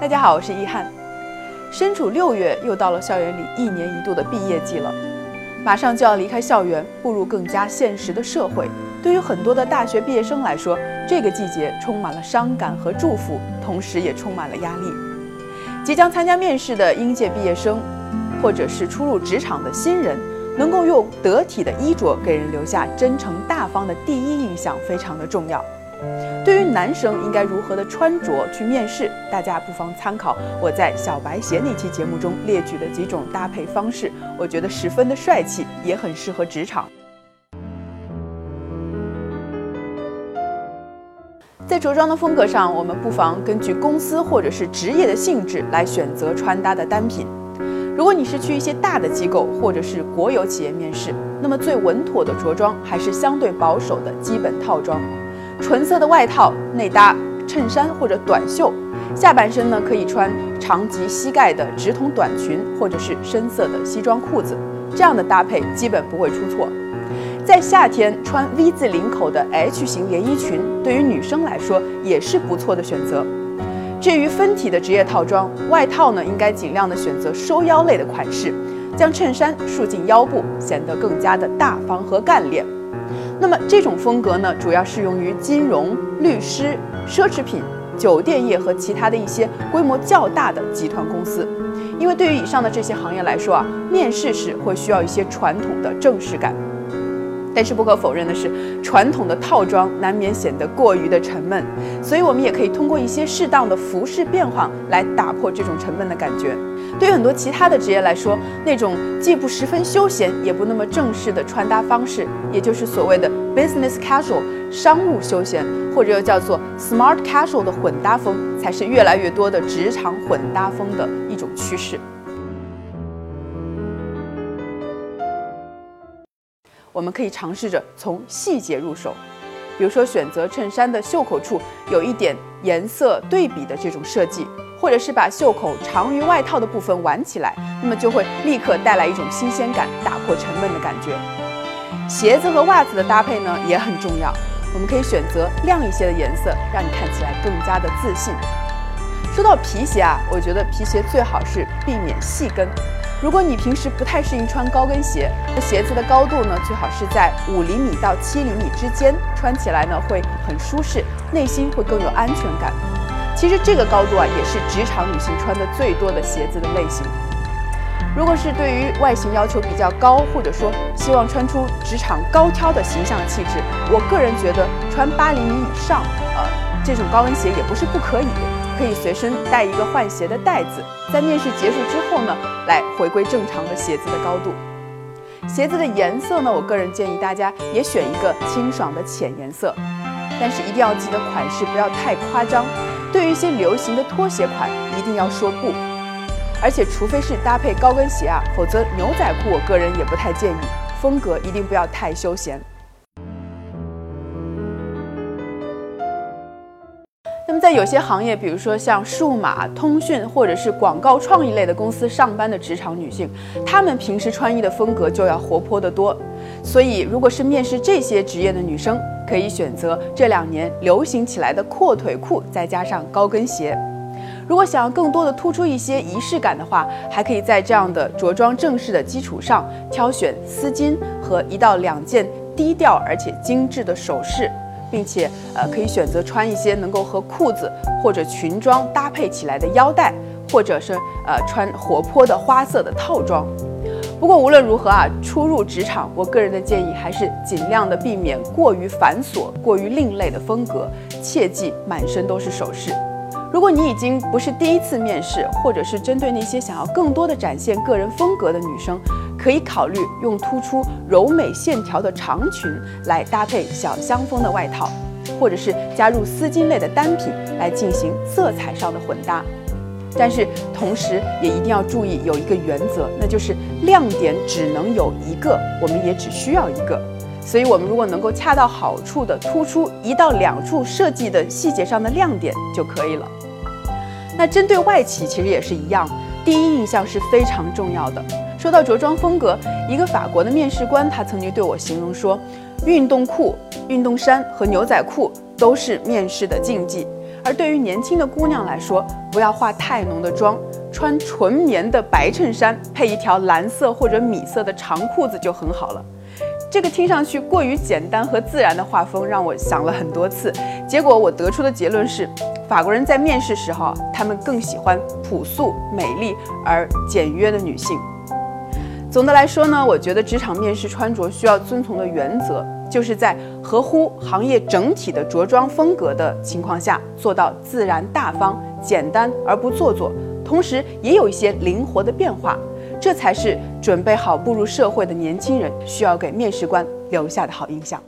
大家好，我是易翰。身处六月，又到了校园里一年一度的毕业季了，马上就要离开校园，步入更加现实的社会。对于很多的大学毕业生来说，这个季节充满了伤感和祝福，同时也充满了压力。即将参加面试的应届毕业生，或者是初入职场的新人，能够用得体的衣着给人留下真诚大方的第一印象，非常的重要。对于男生应该如何的穿着去面试，大家不妨参考我在小白鞋那期节目中列举的几种搭配方式，我觉得十分的帅气，也很适合职场。在着装的风格上，我们不妨根据公司或者是职业的性质来选择穿搭的单品。如果你是去一些大的机构或者是国有企业面试，那么最稳妥的着装还是相对保守的基本套装。纯色的外套内搭衬衫或者短袖，下半身呢可以穿长及膝盖的直筒短裙或者是深色的西装裤子，这样的搭配基本不会出错。在夏天穿 V 字领口的 H 型连衣裙，对于女生来说也是不错的选择。至于分体的职业套装，外套呢应该尽量的选择收腰类的款式，将衬衫束进腰部，显得更加的大方和干练。那么这种风格呢，主要适用于金融、律师、奢侈品、酒店业和其他的一些规模较大的集团公司。因为对于以上的这些行业来说啊，面试时会需要一些传统的正式感。但是不可否认的是，传统的套装难免显得过于的沉闷，所以我们也可以通过一些适当的服饰变化来打破这种沉闷的感觉。对于很多其他的职业来说，那种既不十分休闲，也不那么正式的穿搭方式，也就是所谓的 business casual 商务休闲，或者又叫做 smart casual 的混搭风，才是越来越多的职场混搭风的一种趋势。我们可以尝试着从细节入手，比如说选择衬衫的袖口处有一点颜色对比的这种设计，或者是把袖口长于外套的部分挽起来，那么就会立刻带来一种新鲜感，打破沉闷的感觉。鞋子和袜子的搭配呢也很重要，我们可以选择亮一些的颜色，让你看起来更加的自信。说到皮鞋啊，我觉得皮鞋最好是避免细跟。如果你平时不太适应穿高跟鞋，那鞋子的高度呢，最好是在五厘米到七厘米之间，穿起来呢会很舒适，内心会更有安全感。其实这个高度啊，也是职场女性穿的最多的鞋子的类型。如果是对于外形要求比较高，或者说希望穿出职场高挑的形象气质，我个人觉得穿八厘米以上，呃，这种高跟鞋也不是不可以。可以随身带一个换鞋的袋子，在面试结束之后呢，来回归正常的鞋子的高度。鞋子的颜色呢，我个人建议大家也选一个清爽的浅颜色，但是一定要记得款式不要太夸张。对于一些流行的拖鞋款，一定要说不。而且除非是搭配高跟鞋啊，否则牛仔裤我个人也不太建议。风格一定不要太休闲。在有些行业，比如说像数码通讯或者是广告创意类的公司上班的职场女性，她们平时穿衣的风格就要活泼得多。所以，如果是面试这些职业的女生，可以选择这两年流行起来的阔腿裤，再加上高跟鞋。如果想要更多的突出一些仪式感的话，还可以在这样的着装正式的基础上，挑选丝巾和一到两件低调而且精致的首饰。并且，呃，可以选择穿一些能够和裤子或者裙装搭配起来的腰带，或者是呃穿活泼的花色的套装。不过无论如何啊，初入职场，我个人的建议还是尽量的避免过于繁琐、过于另类的风格，切记满身都是首饰。如果你已经不是第一次面试，或者是针对那些想要更多的展现个人风格的女生，可以考虑用突出柔美线条的长裙来搭配小香风的外套，或者是加入丝巾类的单品来进行色彩上的混搭。但是同时也一定要注意有一个原则，那就是亮点只能有一个，我们也只需要一个。所以，我们如果能够恰到好处的突出一到两处设计的细节上的亮点就可以了。那针对外企其实也是一样，第一印象是非常重要的。说到着装风格，一个法国的面试官他曾经对我形容说，运动裤、运动衫和牛仔裤都是面试的禁忌，而对于年轻的姑娘来说，不要化太浓的妆，穿纯棉的白衬衫，配一条蓝色或者米色的长裤子就很好了。这个听上去过于简单和自然的画风，让我想了很多次。结果我得出的结论是，法国人在面试时候，他们更喜欢朴素、美丽而简约的女性。总的来说呢，我觉得职场面试穿着需要遵从的原则，就是在合乎行业整体的着装风格的情况下，做到自然大方、简单而不做作，同时也有一些灵活的变化，这才是准备好步入社会的年轻人需要给面试官留下的好印象。